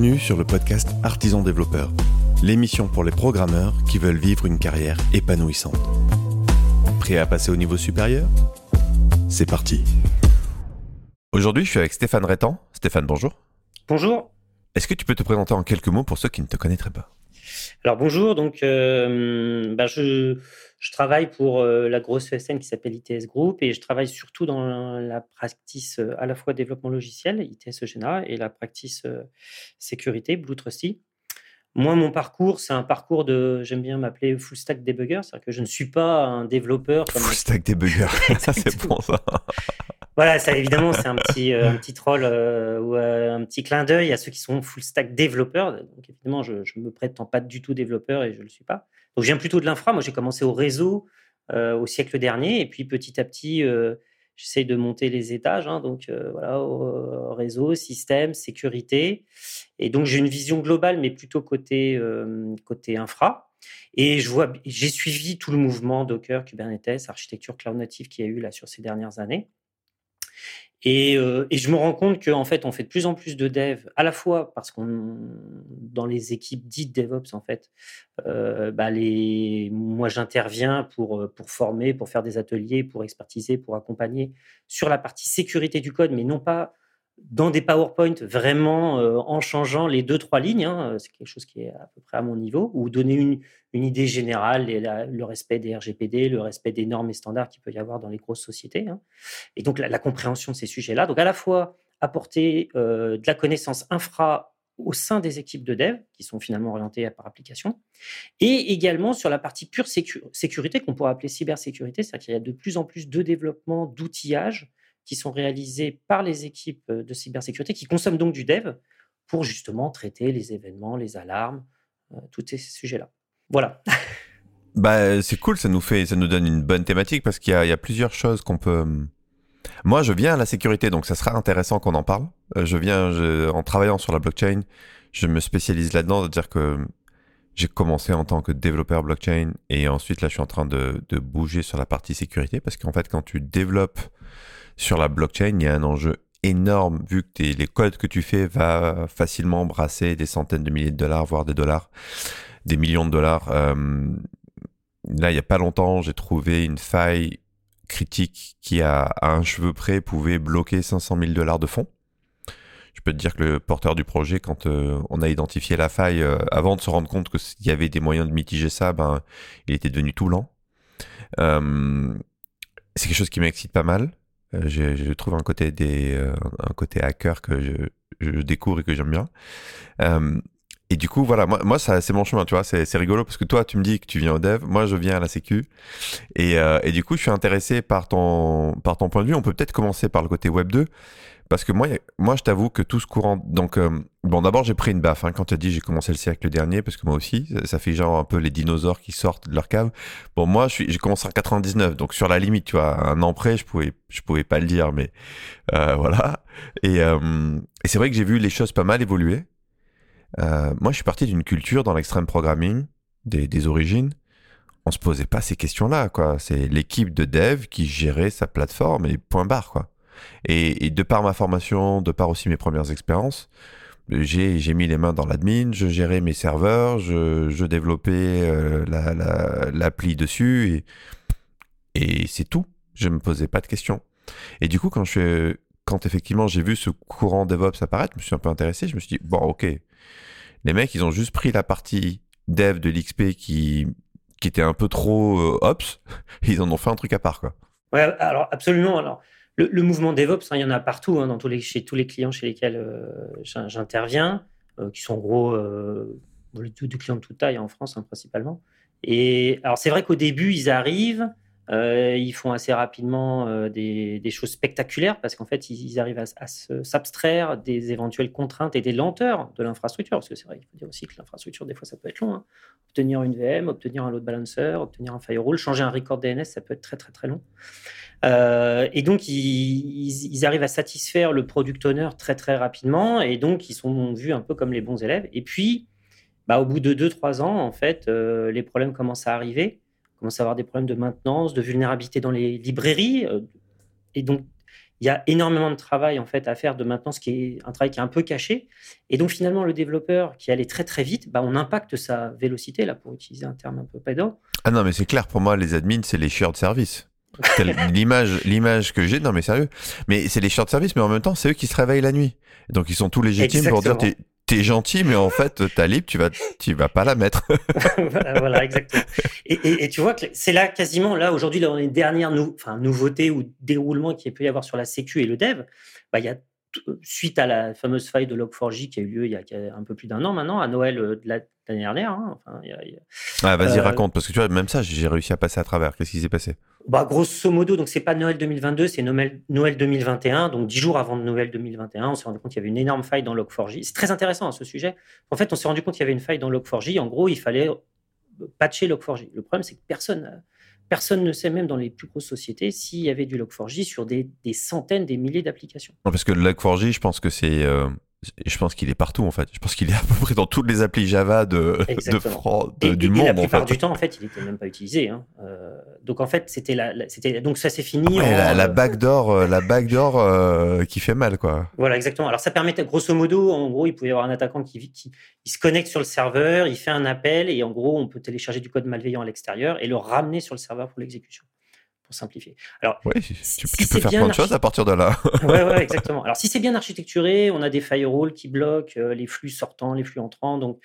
Bienvenue sur le podcast Artisan Développeur, l'émission pour les programmeurs qui veulent vivre une carrière épanouissante. Prêt à passer au niveau supérieur? C'est parti. Aujourd'hui, je suis avec Stéphane Rétan. Stéphane, bonjour. Bonjour. Est-ce que tu peux te présenter en quelques mots pour ceux qui ne te connaîtraient pas? Alors bonjour, donc euh, bah, je, je travaille pour euh, la grosse ESN qui s'appelle ITS Group et je travaille surtout dans la practice euh, à la fois développement logiciel, ITS Eugena, et la practice sécurité, Blue Trusty. Moi, mon parcours, c'est un parcours de, j'aime bien m'appeler full stack debugger, c'est-à-dire que je ne suis pas un développeur. Comme... Full stack debugger, ça c'est bon ça. Voilà, ça évidemment, c'est un petit, un petit troll ou un petit clin d'œil à ceux qui sont full stack développeurs. Donc évidemment, je ne me prétends pas du tout développeur et je ne le suis pas. Donc, je viens plutôt de l'infra. Moi, j'ai commencé au réseau euh, au siècle dernier. Et puis, petit à petit, euh, j'essaye de monter les étages. Hein. donc, euh, voilà, au réseau, système, sécurité. Et donc, j'ai une vision globale, mais plutôt côté, côté infra. Et je vois, j'ai suivi tout le mouvement Docker, Kubernetes, architecture cloud native qui a eu là sur ces dernières années. Euh, et, je me rends compte qu'en fait, on fait de plus en plus de dev, à la fois parce qu'on, dans les équipes dites DevOps, en fait, euh, bah moi j'interviens pour, euh, pour former, pour faire des ateliers, pour expertiser, pour accompagner sur la partie sécurité du code, mais non pas dans des PowerPoint vraiment euh, en changeant les deux, trois lignes, hein, c'est quelque chose qui est à peu près à mon niveau, ou donner une, une idée générale, et le respect des RGPD, le respect des normes et standards qu'il peut y avoir dans les grosses sociétés, hein. et donc la, compréhension de ces sujets-là. Donc à la fois apporter euh, de la connaissance infra au sein des équipes de dev, qui sont finalement orientées par application, et également sur la partie pure sécurité, qu'on pourrait appeler cybersécurité, c'est-à-dire qu'il y a de plus en plus de développement, d'outillage, qui sont réalisés par les équipes euh, de cybersécurité, qui consomment donc du dev pour justement traiter les événements, les alarmes, euh, tous ces sujets-là. Voilà. bah, c'est cool, ça nous fait, ça nous donne une bonne thématique parce qu'il y, a plusieurs choses qu'on peut. Hum, moi, je viens à la sécurité, donc ça sera intéressant qu'on en parle. Euh, je viens, en travaillant sur la blockchain, je me spécialise là-dedans, c'est-à-dire que j'ai commencé en tant que développeur blockchain et ensuite là, je suis en train de, de bouger sur la partie sécurité parce qu'en fait, quand tu développes sur la blockchain, il y a un enjeu énorme vu que les codes que tu fais va facilement brasser des centaines de milliers de dollars, voire des dollars, des millions de dollars. Euh, là, il n'y a pas longtemps, j'ai trouvé une faille critique qui, à, un cheveu près, pouvait bloquer 500 000 dollars de fonds. Je peux te dire que le porteur du projet, quand euh, on a identifié la faille, euh, avant de se rendre compte qu'il y avait des moyens de mitiger ça, ben, il était devenu tout lent. c'est quelque chose qui m'excite pas mal. Euh, je, trouve un côté euh, un côté hacker que je, découvre et que j'aime bien. Euh, et du coup, voilà, moi, c'est mon chemin, tu vois, c'est rigolo parce que toi, tu me dis que tu viens au dev, moi, je viens à la sécu. Et, et du coup, je suis intéressé par ton, par ton point de vue. On peut peut-être commencer par le côté Web 2. Parce que moi, moi je t'avoue que tout ce courant. Donc, euh, bon, d'abord, j'ai pris une baffe. Hein, quand tu as dit j'ai commencé le siècle dernier, parce que moi aussi, ça, fait genre un peu les dinosaures qui sortent de leur cave. Bon, moi, j'ai commencé en 99, donc sur la limite, tu vois, un an près, je pouvais, je pouvais pas le dire, mais euh, voilà. Et, euh, et c'est vrai que j'ai vu les choses pas mal évoluer. Euh, moi, je suis parti d'une culture dans l'extrême programming, des, des origines. On se posait pas ces questions-là, quoi. C'est l'équipe de dev qui gérait sa plateforme et point barre, quoi. Et, de par ma formation, de par aussi mes premières expériences, j'ai mis les mains dans l'admin, je gérais mes serveurs, je, développais euh, l'appli dessus et, c'est tout. Je me posais pas de questions. Et du coup, quand effectivement j'ai vu ce courant DevOps apparaître, je me suis un peu intéressé. Je me suis dit bon, ok, les mecs, ils ont juste pris la partie dev de l'XP qui était un peu trop euh, ops, ils en ont fait un truc à part quoi. Ouais, alors absolument. Alors le, mouvement DevOps, hein, il y en a partout, hein, chez tous les clients chez lesquels euh, j'interviens, euh, qui sont gros, euh, du, client de toute taille en France hein, principalement. Et alors c'est vrai qu'au début, ils arrivent, ils font assez rapidement des, choses spectaculaires parce qu'en fait, ils, arrivent à, s'abstraire des éventuelles contraintes et des lenteurs de l'infrastructure. Parce que c'est vrai qu'il faut dire aussi que l'infrastructure, des fois, ça peut être long. Obtenir une VM, obtenir un load balancer, obtenir un firewall, changer un record DNS, ça peut être très, très, très long. Euh, et donc, ils, arrivent à satisfaire le product owner très, très rapidement. Et donc, ils sont vus un peu comme les bons élèves. Et puis, bah, au bout de 2-3 ans, en fait, euh, les problèmes commencent à arriver. On commence à avoir des problèmes de maintenance, de vulnérabilité dans les librairies. Euh, et donc, il y a énormément de travail en fait à faire de maintenance qui est un travail qui est un peu caché. Et donc finalement, le développeur qui allait très très vite, bah, on impacte sa vélocité, là pour utiliser un terme un peu pédant. Ah non, mais c'est clair, pour moi, les admins, c'est les chieurs de service. l'image, l'image que j'ai, non mais sérieux, mais c'est les de service, mais en même temps, c'est eux qui se réveillent la nuit. Donc ils sont tous légitimes pour dire t'es gentil, mais en fait, ta libre, tu vas, tu vas pas la mettre. voilà, exactement. Et, tu vois que c'est là quasiment, là aujourd'hui, dans les dernières nou enfin, nouveautés ou déroulements qu'il peut y avoir sur la Sécu et le dev, bah, il y a suite à la fameuse faille de Log4j qui a eu lieu il y a un peu plus d'un an maintenant, à Noël euh, de l'année dernière. Hein, enfin, ah, vas-y, euh, raconte, parce que tu vois, même ça, j'ai réussi à passer à travers. Qu'est-ce qui s'est passé? Bah, Grosso modo, donc c'est pas Noël 2022, c'est Noël, Noël 2021. Donc dix jours avant Noël 2021, on s'est rendu compte qu'il y avait une énorme faille dans Log4j. C'est très intéressant ce sujet. En fait, on s'est rendu compte qu'il y avait une faille dans Log4j. En gros, il fallait patcher Log4j. Le problème, c'est que personne, personne ne sait, même dans les plus grosses sociétés, s'il y avait du Log4j sur des, centaines, des milliers d'applications. Parce que le Log4j, je pense que c'est euh, je pense qu'il est partout en fait. Je pense qu'il est à peu près dans toutes les applis Java de, de, du monde. Et la plupart du temps, en fait, il n'était même pas utilisé. Hein. Euh, donc en fait, c'était la, c'était donc ça s'est fini. la, la, backdoor, euh, la backdoor euh, qui fait mal quoi. Voilà exactement. Alors ça permettait grosso modo, en gros, il pouvait y avoir un attaquant qui, qui il se connecte sur le serveur, il fait un appel et en gros, on peut télécharger du code malveillant à l'extérieur et le ramener sur le serveur pour l'exécution pour simplifier. Alors, oui, tu, peux faire plein de choses à partir de là. oui, ouais, exactement. Alors, si c'est bien architecturé, on a des firewalls qui bloquent euh, les flux sortants, les flux entrants. Donc,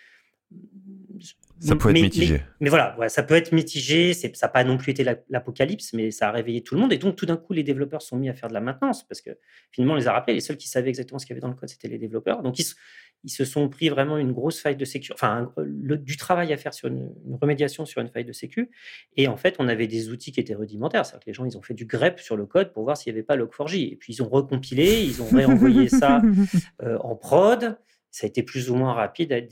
ça peut être mitigé. Mais, voilà, ça peut être mitigé. Ça n'a pas non plus été l'apocalypse, mais ça a réveillé tout le monde. Et donc, tout d'un coup, les développeurs sont mis à faire de la maintenance parce que finalement, on les a rappelés. Les seuls qui savaient exactement ce qu'il y avait dans le code, c'était les développeurs. Donc, ils, ils se sont pris vraiment une grosse faille de sécu, enfin du travail à faire sur une, remédiation sur une faille de sécu. Et en fait, on avait des outils qui étaient rudimentaires, c'est-à-dire que les gens ils ont fait du grep sur le code pour voir s'il n'y avait pas Log4j. Et puis ils ont recompilé, ils ont réenvoyé ça euh, en prod. Ça a été plus ou moins rapide à être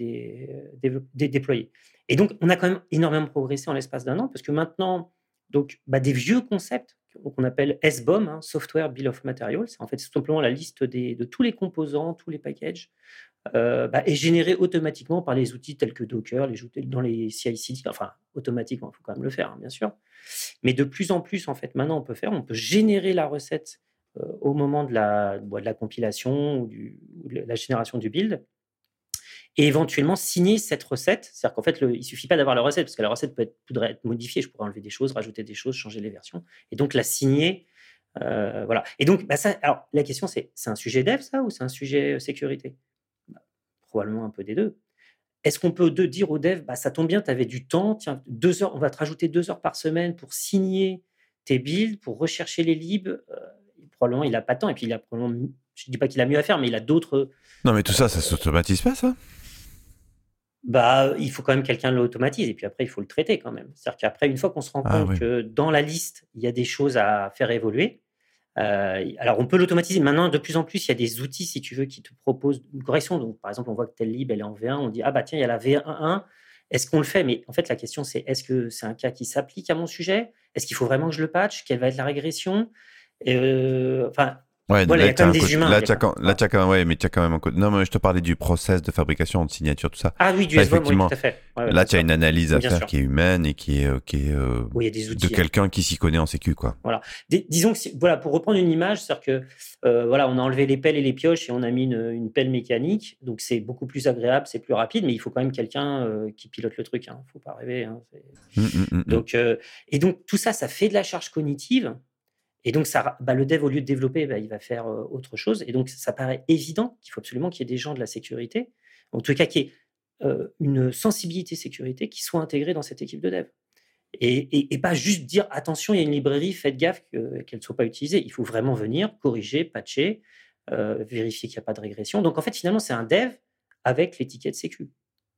déployé. Et donc, on a quand même énormément progressé en l'espace d'un an, parce que maintenant, donc, bah, des vieux concepts qu'on appelle SBOM, hein, Software Bill of Materials, c'est en fait simplement la liste de tous les composants, tous les packages euh, bah, est généré automatiquement par les outils tels que Docker, dans les CI/CD. Enfin, automatiquement, il faut quand même le faire, hein, bien sûr. Mais de plus en plus, en fait, maintenant, on peut faire, on peut générer la recette euh, au moment de la, de la compilation ou, de la génération du build et éventuellement signer cette recette. C'est-à-dire qu'en fait, le, il suffit pas d'avoir la recette, parce que la recette peut être, pourrait être modifiée. Je pourrais enlever des choses, rajouter des choses, changer les versions, et donc la signer. Euh, voilà. Et donc, bah, ça, alors, la question, c'est c'est un sujet dev, ça, ou c'est un sujet sécurité? Probablement un peu des deux. Est-ce qu'on peut dire au dev, bah, ça tombe bien, tu avais du temps, tiens, deux heures, on va te rajouter deux heures par semaine pour signer tes builds, pour rechercher les libs. Euh, probablement, il n'a pas de temps. Et puis, il a probablement, je ne dis pas qu'il a mieux à faire, mais il a d'autres. Non, mais tout ça, ça ne s'automatise pas, ça? Bah, il faut quand même quelqu'un l'automatise et puis après, il faut le traiter quand même. C'est-à-dire qu'après, une fois qu'on se rend ah compte que dans la liste, il y a des choses à faire évoluer, euh, alors, on peut l'automatiser. Maintenant, de plus en plus, il y a des outils, si tu veux, qui te proposent une correction. Donc, par exemple, on voit que telle lib, elle est en V1. On dit, ah bah tiens, il y a la V1.1. Est-ce qu'on le fait? Mais en fait, la question, c'est est-ce que c'est un cas qui s'applique à mon sujet? Est-ce qu'il faut vraiment que je le patch Quelle va être la régression? Euh, Enfin, Ouais, là, il y a quand même des humains. Là, tu as, quand, là, quand même, ouais, mais tu as quand même un côté. Non, mais je te parlais du process de fabrication, de signature, tout ça. Ah oui, du SVOM, oui, tout à fait. là, tu as une analyse à faire qui est humaine et qui est, euh, qui est euh, oui, y a des outils, de quelqu'un qui s'y connaît en sécu, quoi. Voilà. disons que, voilà, pour reprendre une image, c'est-à-dire que, euh, voilà, on a enlevé les pelles et les pioches et on a mis une, une pelle mécanique. Donc, c'est beaucoup plus agréable, c'est plus rapide, mais il faut quand même quelqu'un qui pilote le truc. Il hein. ne faut pas rêver. Hein, mmh, mmh, mmh, donc, et donc, tout ça, ça fait de la charge cognitive. Et donc, ça, bah, le dev, au lieu de développer, bah, il va faire autre chose. Et donc, ça paraît évident qu'il faut absolument qu'il y ait des gens de la sécurité, en tout cas qu'il y ait une sensibilité sécurité qui soit intégrée dans cette équipe de dev. Et, pas juste dire attention, il y a une librairie, faites gaffe qu'elle ne soit pas utilisée. Il faut vraiment venir corriger, patcher, vérifier qu'il n'y a pas de régression. Donc, en fait, finalement, c'est un dev avec l'étiquette sécu.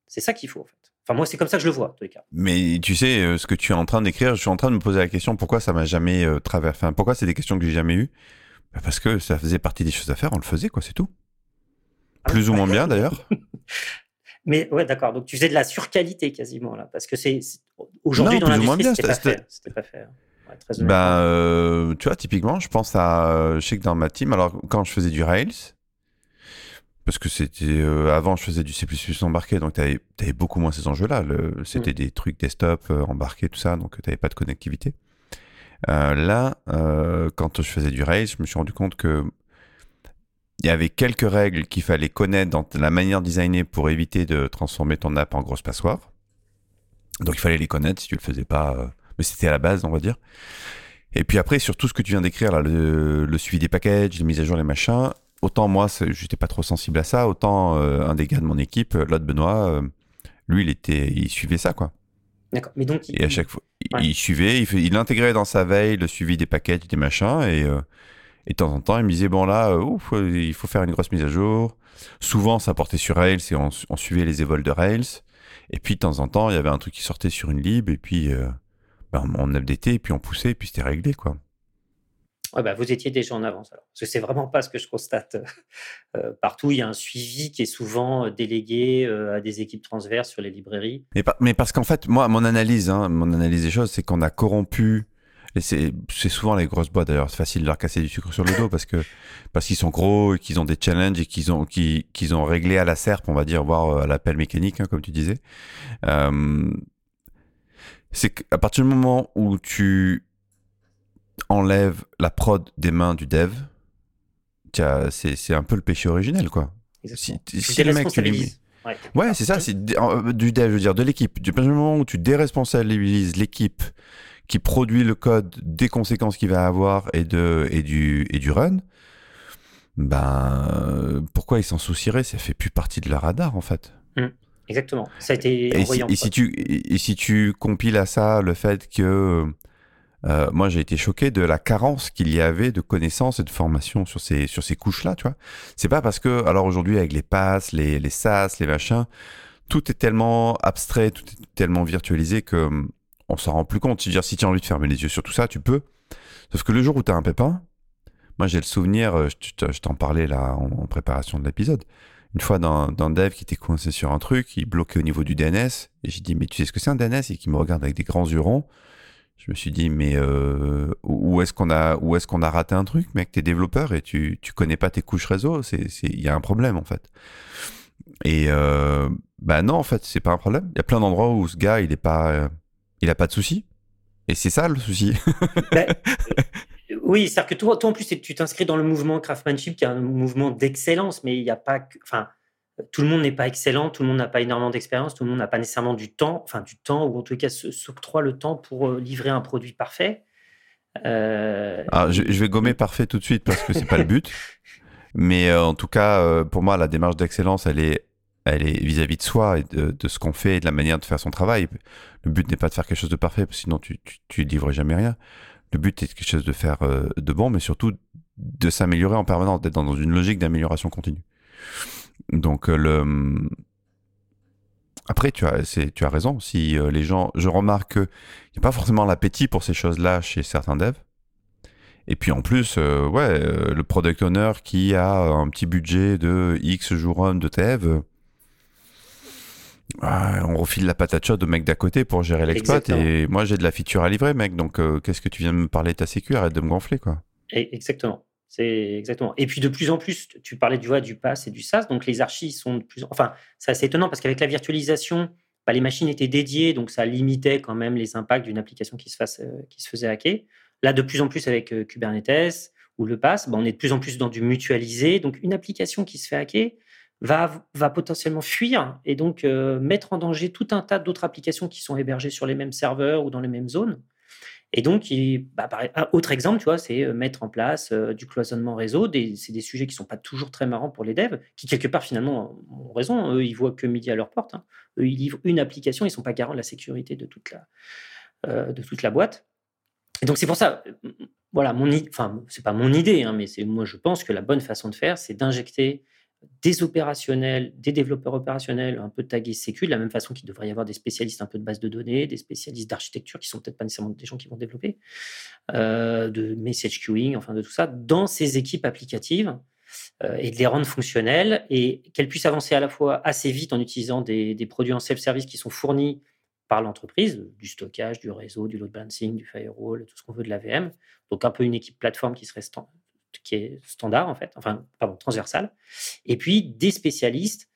C'est ça qu'il faut, en fait. Enfin, moi, c'est comme ça que je le vois, en tous les cas. Mais tu sais, euh, ce que tu es en train d'écrire, je suis en train de me poser la question pourquoi ça m'a jamais euh, traversé. Enfin, pourquoi c'est des questions que j'ai jamais eues? Bah, Parce que ça faisait partie des choses à faire, on le faisait, quoi, c'est tout. Ah Plus ou moins bien, d'ailleurs. Mais ouais, d'accord. Donc, tu faisais de la surqualité quasiment, là. Parce que c'est. Aujourd'hui, dans l'industrie, c'était pas fait. C'était pas fait. Ouais, ben, euh, tu vois, typiquement, je pense à. Je sais que dans ma team, alors, quand je faisais du Rails, parce que c'était euh, avant je faisais du C++ embarqué donc tu avais, beaucoup moins ces enjeux là c'était mm. des trucs desktop euh, embarqués tout ça donc tu n'avais pas de connectivité là, quand je faisais du Rails, je me suis rendu compte que il y avait quelques règles qu'il fallait connaître dans la manière de designer pour éviter de transformer ton app en grosse passoire. Donc il fallait les connaître si tu le faisais pas, euh, mais c'était à la base, on va dire. Et puis après, sur tout ce que tu viens d'écrire, là, le, suivi des packages, les mises à jour, les machins, autant moi, j'étais pas trop sensible à ça, autant euh, un des gars de mon équipe, l'autre Benoît, euh, lui, il était, il suivait ça, quoi. D'accord. Mais donc, et à chaque fois, il suivait, il, il, intégrait dans sa veille le suivi des packages, des machins, et et de temps en temps, il me disait, bon là, euh, ouf, euh, il faut faire une grosse mise à jour. Souvent, ça portait sur Rails et on, suivait les évols de Rails. Et puis, de temps en temps, il y avait un truc qui sortait sur une lib et puis euh, ben, on updatait et puis on poussait et puis c'était réglé, quoi. Ouais, bah, vous étiez déjà en avance alors. Parce que c'est vraiment pas ce que je constate partout. Il y a un suivi qui est souvent délégué à des équipes transverses sur les librairies. Mais, parce qu'en fait, moi, mon analyse, hein, mon analyse des choses, c'est qu'on a corrompu c'est souvent les grosses boîtes d'ailleurs, c'est facile de leur casser du sucre sur le dos parce que parce qu'ils sont gros et qu'ils ont des challenges et qu'ils ont qu'ils ont réglé à la serpe, on va dire, voire euh, à l'appel mécanique, hein, comme tu disais. Euh, c'est qu'à partir du moment où tu enlèves la prod des mains du dev, c'est un peu le péché originel, quoi. Si, si le mec, tu lui Ouais, ouais c'est ça, c'est du dev, je veux dire, de l'équipe. Du moment où tu déresponsabilises l'équipe qui produit le code des conséquences qu'il va avoir et, de, et, du, et du run, ben, pourquoi ils s'en soucieraient Ça fait plus partie de leur radar, en fait. Mmh. exactement. Ça a été et si, et si, tu, et si tu compiles à ça le fait que euh, moi, j'ai été choqué de la carence qu'il y avait de connaissances et de formation sur ces, sur ces couches-là, tu vois. C'est pas parce que, alors aujourd'hui, avec les passes, les, les SAS, les machins, tout est tellement abstrait, tout est tellement virtualisé que on s'en rend plus compte. dire si tu as envie de fermer les yeux sur tout ça, tu peux. Sauf que le jour où tu as un pépin, moi j'ai le souvenir, euh, je t'en parlais là en, préparation de l'épisode, une fois d'un dev qui était coincé sur un truc, il bloquait au niveau du DNS, et j'ai dit mais tu sais ce que c'est un DNS Et qui me regarde avec des grands yeux ronds. Je me suis dit mais euh, où est-ce qu'on a est-ce a raté un truc, mec? T'es développeur et tu tu connais pas tes couches réseau, il y a un problème en fait. Et euh, bah non en fait c'est pas un problème. Il y a plein d'endroits où ce gars il est pas il a pas de souci. Et c'est ça le souci. Ben, oui, c'est-à-dire que toi, toi, en plus, tu t'inscris dans le mouvement craftsmanship, qui est un mouvement d'excellence, mais il n'y a pas que. Tout le monde n'est pas excellent, tout le monde n'a pas énormément d'expérience, tout le monde n'a pas nécessairement du temps, enfin du temps, ou en tout cas s'octroie le temps pour euh, livrer un produit parfait. Euh, ah, je, vais gommer parfait tout de suite parce que c'est pas le but. Mais euh, en tout cas, pour moi, la démarche d'excellence, elle est elle est vis-à-vis de soi et de, ce qu'on fait et de la manière de faire son travail. Le but n'est pas de faire quelque chose de parfait, sinon tu, tu, tu livres jamais rien. Le but est quelque chose de faire de bon, mais surtout de s'améliorer en permanence, d'être dans une logique d'amélioration continue. Donc euh, le après tu as tu as raison. Si euh, les gens, je remarque qu'il n'y a pas forcément l'appétit pour ces choses-là chez certains devs. Et puis en plus, ouais, le product owner qui a un petit budget de X jours de dev, on refile la patate chaude au mec d'à côté pour gérer l'exploit. Et moi j'ai de la feature à livrer mec. Donc euh, qu'est-ce que tu viens de me parler? De ta sécu arrête de me gonfler quoi. Exactement c'est exactement. Et puis de plus en plus tu parlais du du pass et du SaaS donc les archis sont de plus enfin c'est assez étonnant parce qu'avec la virtualisation bah, les machines étaient dédiées donc ça limitait quand même les impacts d'une application qui se euh, faisait hacker. Là de plus en plus avec euh, Kubernetes ou le pass bah, on est de plus en plus dans du mutualisé. Donc une application qui se fait hacker va, va potentiellement fuir et donc euh, mettre en danger tout un tas d'autres applications qui sont hébergées sur les mêmes serveurs ou dans les mêmes zones. Et donc, bah, autre exemple, tu vois, c'est euh, mettre en place euh, du cloisonnement réseau. C'est des sujets qui sont pas toujours très marrants pour les devs, qui quelque part finalement ont raison. Eux, ils voient que midi à leur porte. Hein. Eux, ils livrent une application, ils sont pas garants de la sécurité de toute la, la boîte. Et donc c'est pour ça, voilà, mon, enfin c'est pas mon idée, hein, mais c'est moi je pense que la bonne façon de faire, c'est d'injecter des opérationnels, des développeurs opérationnels un peu tagués sécu, de la même façon qu'il devrait y avoir des spécialistes un peu de base de données, des spécialistes d'architecture qui sont peut-être pas nécessairement des gens qui vont développer, euh, de message queuing, enfin de tout ça, dans ces équipes applicatives euh, et de les rendre fonctionnelles et qu'elles puissent avancer à la fois assez vite en utilisant des, produits en self-service qui sont fournis par l'entreprise, du stockage, du réseau, du load balancing, du firewall, tout ce qu'on veut de la VM. Donc un peu une équipe plateforme qui serait qui est standard en fait, enfin pardon, transversal, et puis des spécialistes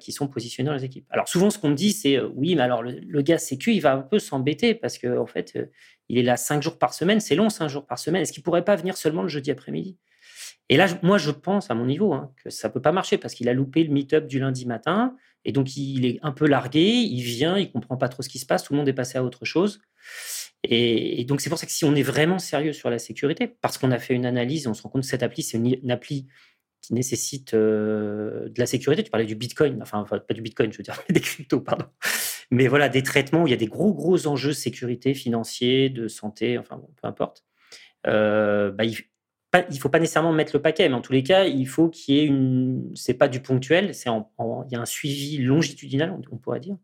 qui sont positionnés dans les équipes. Alors souvent, ce qu'on me dit, c'est oui, mais alors le, gars sécu, il va un peu s'embêter parce qu'en en fait, il est là cinq jours par semaine. C'est long, cinq jours par semaine. Est-ce qu'il pourrait pas venir seulement le jeudi après-midi? Et là, moi, je pense à mon niveau hein, que ça peut pas marcher parce qu'il a loupé le meet-up du lundi matin et donc il est un peu largué. Il vient, il comprend pas trop ce qui se passe. Tout le monde est passé à autre chose. Et, donc, c'est pour ça que si on est vraiment sérieux sur la sécurité, parce qu'on a fait une analyse, on se rend compte que cette appli, c'est une, appli qui nécessite euh, de la sécurité. Tu parlais du Bitcoin, enfin, pas du Bitcoin, je veux dire, des cryptos, pardon. Mais voilà, des traitements où il y a des gros, gros enjeux de sécurité financiers, de santé, enfin, peu importe. Euh, bah, il faut pas nécessairement mettre le paquet, mais en tous les cas, il faut qu'il y ait une. C'est pas du ponctuel, c'est il y a un suivi longitudinal, on, pourrait dire,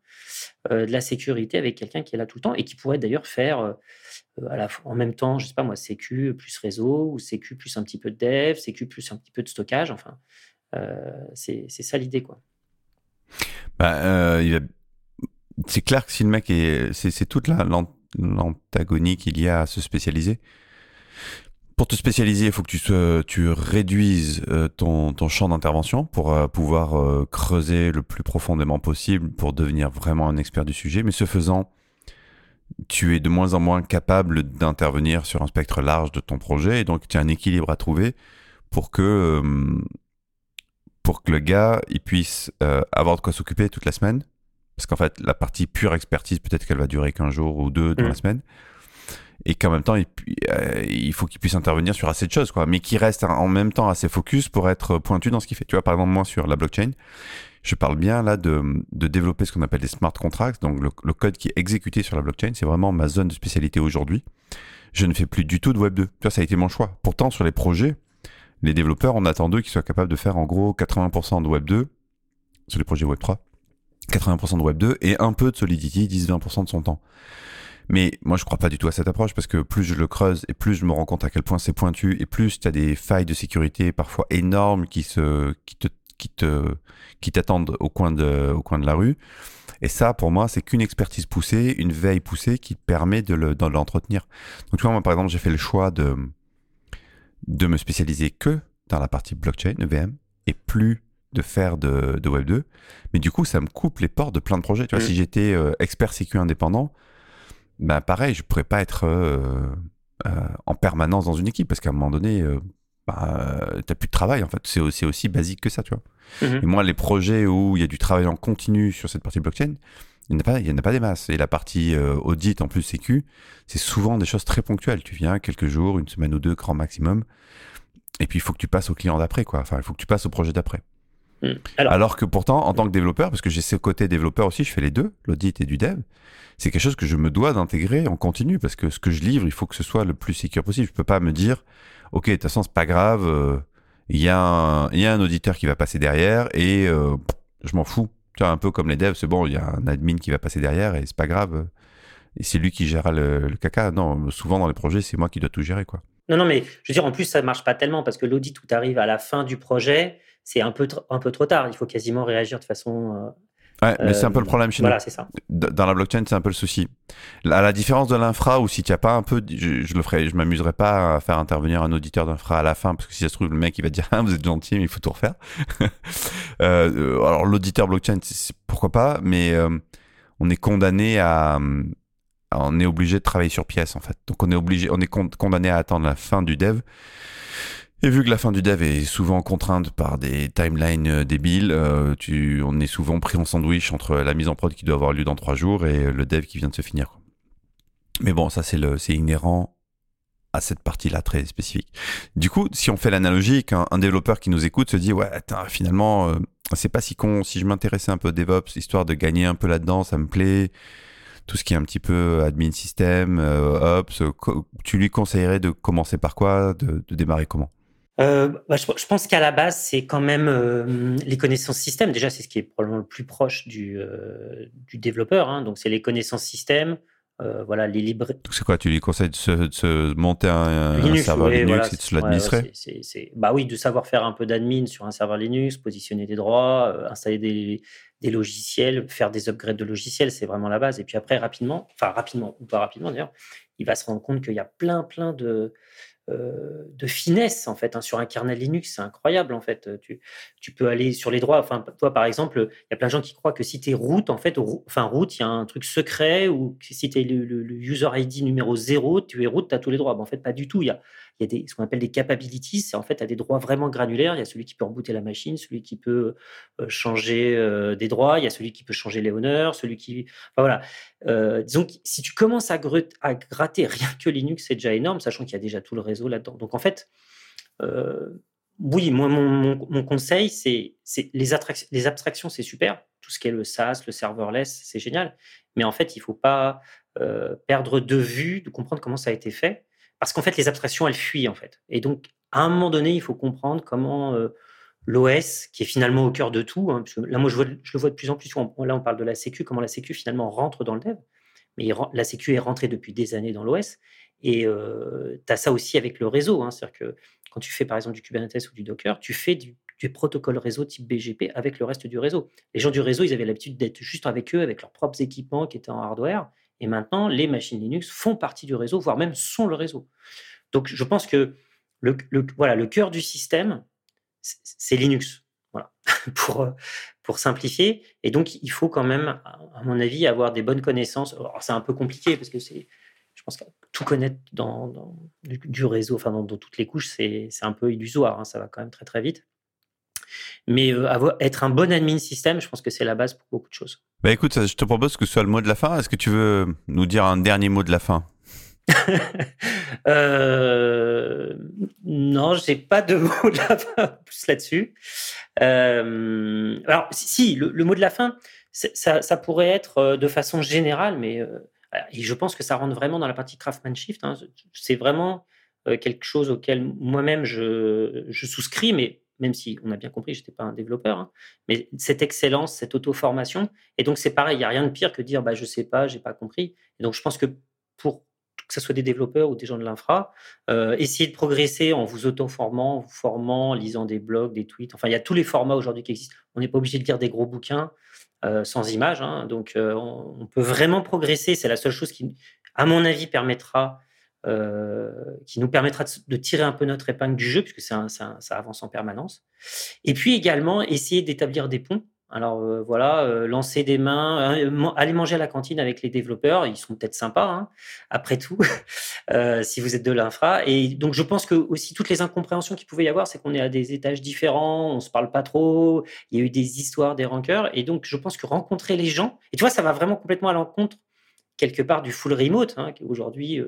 euh, de la sécurité avec quelqu'un qui est là tout le temps et qui pourrait d'ailleurs faire euh, en même temps, je sais pas moi, sécu plus réseau ou sécu plus un petit peu de dev, sécu plus un petit peu de stockage. Enfin, euh, c'est ça l'idée, quoi. Bah, c'est clair que si le mec est, c'est toute l'antagonie qu'il y a à se spécialiser pour te spécialiser, il faut que tu, tu réduises euh, ton, ton champ d'intervention pour euh, pouvoir euh, creuser le plus profondément possible pour devenir vraiment un expert du sujet. Mais ce faisant, tu es de moins en moins capable d'intervenir sur un spectre large de ton projet. Et donc, tu as un équilibre à trouver pour que, pour que le gars il puisse avoir de quoi s'occuper toute la semaine. Parce qu'en fait, la partie pure expertise, peut-être qu'elle va durer qu'un jour ou deux dans la mmh. semaine et qu'en même temps il, euh, il faut qu'il puisse intervenir sur assez de choses quoi. Mais qui reste en même temps assez focus pour être pointu dans ce qu'il fait. Tu vois par exemple moi sur la blockchain je parle bien là de, développer ce qu'on appelle des smart contracts. Donc le, code qui est exécuté sur la blockchain c'est vraiment ma zone de spécialité aujourd'hui. Je ne fais plus du tout de web 2 tu vois ça a été mon choix. Pourtant sur les projets les développeurs on attend d'eux qu'ils soient capables de faire en gros 80% de web 2 sur les projets web 3 80% de web 2 et un peu de solidity 10-20% de son temps mais moi, je crois pas du tout à cette approche parce que plus je le creuse et plus je me rends compte à quel point c'est pointu et plus tu as des failles de sécurité parfois énormes qui se, qui te, qui te, qui t'attendent au coin de, au coin de la rue. Et ça, pour moi, c'est qu'une expertise poussée, une veille poussée qui permet de le, de l'entretenir. Donc, tu vois, moi, par exemple, j'ai fait le choix de, de me spécialiser que dans la partie blockchain, EVM, et plus de faire de, de Web 2. Mais du coup, ça me coupe les portes de plein de projets. Tu vois, mmh. si j'étais euh, expert sécu indépendant, ben pareil, je pourrais pas être euh, euh, en permanence dans une équipe parce qu'à un moment donné, euh, bah, t'as plus de travail en fait. C'est aussi, aussi basique que ça, tu vois. Mhm. Et moi, les projets où il y a du travail en continu sur cette partie blockchain, il n'y en a pas, il y en a pas des masses. Et la partie audit en plus sécu, c'est souvent des choses très ponctuelles. Tu viens quelques jours, une semaine ou deux, grand maximum. Et puis il faut que tu passes au client d'après, quoi. Enfin, il faut que tu passes au projet d'après. Mhm. Alors, Alors, que pourtant, en tant que développeur, parce que j'ai ce côté développeur aussi, je fais les deux, l'audit et du dev c'est quelque chose que je me dois d'intégrer en continu parce que ce que je livre, il faut que ce soit le plus sécur possible. Je peux pas me dire, ok, de toute façon, c'est pas grave, euh, il y, a un auditeur qui va passer derrière et euh, je m'en fous. Tu vois, un peu comme les devs, c'est bon, il y a un admin qui va passer derrière et c'est pas grave. Et c'est lui qui gérera le, caca. Non, souvent dans les projets, c'est moi qui dois tout gérer, quoi. Non, non, mais je veux dire, en plus, ça marche pas tellement parce que l'audit, tout arrive à la fin du projet, c'est un peu, un peu trop tard. Il faut quasiment réagir de façon euh, Ouais, mais c'est un peu le euh, problème chez voilà, c'est ça. Dans la blockchain, c'est un peu le souci. À la différence de l'infra, où si tu as pas un peu, je, le ferai, je m'amuserai pas à faire intervenir un auditeur d'infra à la fin, parce que si ça se trouve, le mec, il va dire, ah, vous êtes gentil, mais il faut tout refaire. euh, alors, l'auditeur blockchain, pourquoi pas, mais euh, on est condamné à, on est obligé de travailler sur pièce, en fait. Donc, on est obligé, on est condamné à attendre la fin du dev. Et vu que la fin du dev est souvent contrainte par des timelines euh, débiles, euh, on est souvent pris en sandwich entre la mise en prod qui doit avoir lieu dans trois jours et le dev qui vient de se finir. Mais bon, ça c'est inhérent à cette partie-là très spécifique. Du coup, si on fait l'analogie, qu'un un développeur qui nous écoute se dit ouais, finalement, euh, c'est pas si con. Si je m'intéressais un peu au DevOps, histoire de gagner un peu là-dedans, ça me plaît. Tout ce qui est un petit peu admin système, ops, tu lui conseillerais de commencer par quoi, de démarrer comment? Euh, bah, je, pense qu'à la base, c'est quand même euh, les connaissances système. Déjà, c'est ce qui est probablement le plus proche du, euh, du développeur. Hein. Donc, c'est les connaissances système. voilà, les libres. C'est quoi Tu lui conseilles de se, monter un, serveur Linux et de se l'administrer Bah oui, de savoir faire un peu d'admin sur un serveur Linux, positionner des droits, installer des, des, logiciels, faire des upgrades de logiciels, c'est vraiment la base. Et puis après, rapidement, enfin rapidement ou pas rapidement d'ailleurs, il va se rendre compte qu'il y a plein, plein de de finesse en fait hein. sur un kernel Linux, c'est incroyable en fait. Tu, tu, peux aller sur les droits. Enfin, toi par exemple, il y a plein de gens qui croient que si tu es root, en fait, enfin root, il y a un truc secret ou si tu es le, user ID numéro 0, tu es root, tu as tous les droits. en fait, pas du tout. Il y a, ce qu'on appelle des capabilities. C'est en fait, as des droits vraiment granulaires. Il y a celui qui peut rebooter la machine, celui qui peut changer des droits, il y a celui qui peut changer les honneurs, celui qui. Voilà. disons que si tu commences à, à gratter rien que Linux, c'est déjà énorme, sachant qu'il y a déjà tout le réseau là-dedans. Donc en fait, oui, moi, mon, conseil, c'est les abstractions, c'est super. Tout ce qui est le SaaS, le serverless, c'est génial. Mais en fait, il ne faut pas perdre de vue, de comprendre comment ça a été fait. Parce qu'en fait, les abstractions, elles fuient, en fait. Et donc, à un moment donné, il faut comprendre comment l'OS, qui est finalement au cœur de tout, hein, là, moi, je, je, le vois de plus en plus. Là, on parle de la Sécu, comment la Sécu, finalement, rentre dans le dev. Mais la Sécu est rentrée depuis des années dans l'OS. Et tu as ça aussi avec le réseau. Hein. C'est-à-dire que quand tu fais par exemple du Kubernetes ou du Docker, tu fais du, protocole réseau type BGP avec le reste du réseau. Les gens du réseau, ils avaient l'habitude d'être juste avec eux, avec leurs propres équipements qui étaient en hardware. Et maintenant, les machines Linux font partie du réseau, voire même sont le réseau. Donc, je pense que le, voilà, le cœur du système, c'est Linux. Voilà, pour, pour simplifier. Et donc, il faut quand même, à mon avis, avoir des bonnes connaissances. c'est un peu compliqué parce que c'est je pense que tout connaître dans, du, réseau, enfin dans, toutes les couches, c'est un peu illusoire. Hein, ça va quand même très très vite. Mais euh, avoir, être un bon admin système, je pense que c'est la base pour beaucoup de choses. Bah écoute, je te propose que ce soit le mot de la fin. Est-ce que tu veux nous dire un dernier mot de la fin? Euh, Non, j'ai pas de mot de la fin plus là-dessus. Euh, alors, si, le, mot de la fin, ça, ça, pourrait être euh, de façon générale, mais et je pense que ça rentre vraiment dans la partie craftsmanship. Hein. C'est vraiment quelque chose auquel moi-même je, souscris, mais même si on a bien compris, je n'étais pas un développeur, hein. mais cette excellence, cette auto-formation. Et donc, c'est pareil, il n'y a rien de pire que dire bah, je ne sais pas, je n'ai pas compris. Et donc, je pense que pour que ce soit des développeurs ou des gens de l'infra, euh, essayez de progresser en vous auto-formant, vous formant, lisant des blogs, des tweets. Enfin, il y a tous les formats aujourd'hui qui existent. On n'est pas obligé de lire des gros bouquins. Euh, sans image. Hein. donc, euh, on, peut vraiment progresser. C'est la seule chose qui, à mon avis, permettra, qui nous permettra de, tirer un peu notre épingle du jeu, puisque ça avance en permanence. Et puis également, essayer d'établir des ponts alors euh, voilà, euh, lancer des mains, euh, aller manger à la cantine avec les développeurs, ils sont peut-être sympas, hein, après tout, si vous êtes de l'infra. Et donc je pense que aussi toutes les incompréhensions qu'il pouvait y avoir, c'est qu'on est à des étages différents, on se parle pas trop, il y a eu des histoires, des rancœurs, et donc je pense que rencontrer les gens, et tu vois, ça va vraiment complètement à l'encontre quelque part du full remote, hein, aujourd'hui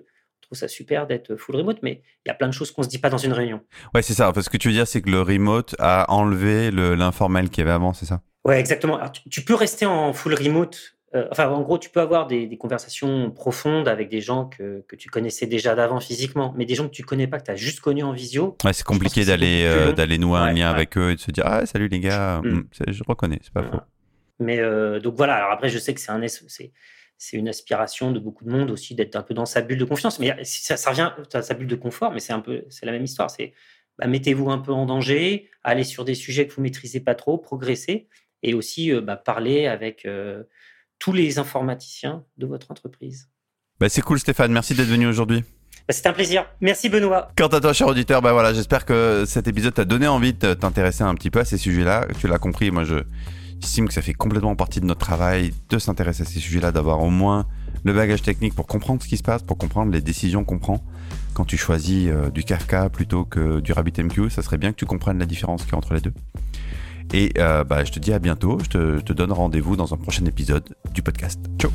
trouve ça super d'être full remote, mais il y a plein de choses qu'on se dit pas dans une réunion. Ouais, c'est ça. Parce que ce que tu veux dire, c'est que le remote a enlevé l'informel qu'il y avait avant, c'est ça? Ouais, exactement. tu, peux rester en full remote. Euh, enfin, en gros, tu peux avoir des, conversations profondes avec des gens que, que tu connaissais déjà d'avant physiquement, mais des gens que tu connais pas, que tu as juste connus en visio. Ouais, c'est compliqué d'aller euh, d'aller nouer un lien avec eux et de se dire Ah, salut les gars, mm. Mm, je reconnais, c'est pas faux. Mais euh, donc voilà, alors après, je sais que c'est un c'est une aspiration de beaucoup de monde aussi d'être un peu dans sa bulle de confiance. Mais ça, ça revient à sa bulle de confort, mais c'est un peu c'est la même histoire. C'est bah, mettez-vous un peu en danger, allez sur des sujets que vous maîtrisez pas trop, progressez et aussi euh, bah, parler avec euh, tous les informaticiens de votre entreprise. Bah, c'est cool Stéphane, merci d'être venu aujourd'hui. C'est un plaisir. Merci Benoît. Quant à toi, cher auditeur, bah voilà, j'espère que cet épisode t'a donné envie de t'intéresser un petit peu à ces sujets-là. Tu l'as compris, moi je estime que ça fait complètement partie de notre travail de s'intéresser à ces sujets-là, d'avoir au moins le bagage technique pour comprendre ce qui se passe, pour comprendre les décisions qu'on prend. Quand tu choisis euh, du Kafka plutôt que du RabbitMQ, ça serait bien que tu comprennes la différence qu'il y a entre les deux. Et euh, bah, je te dis à bientôt. Je te donne rendez-vous dans un prochain épisode du podcast. Ciao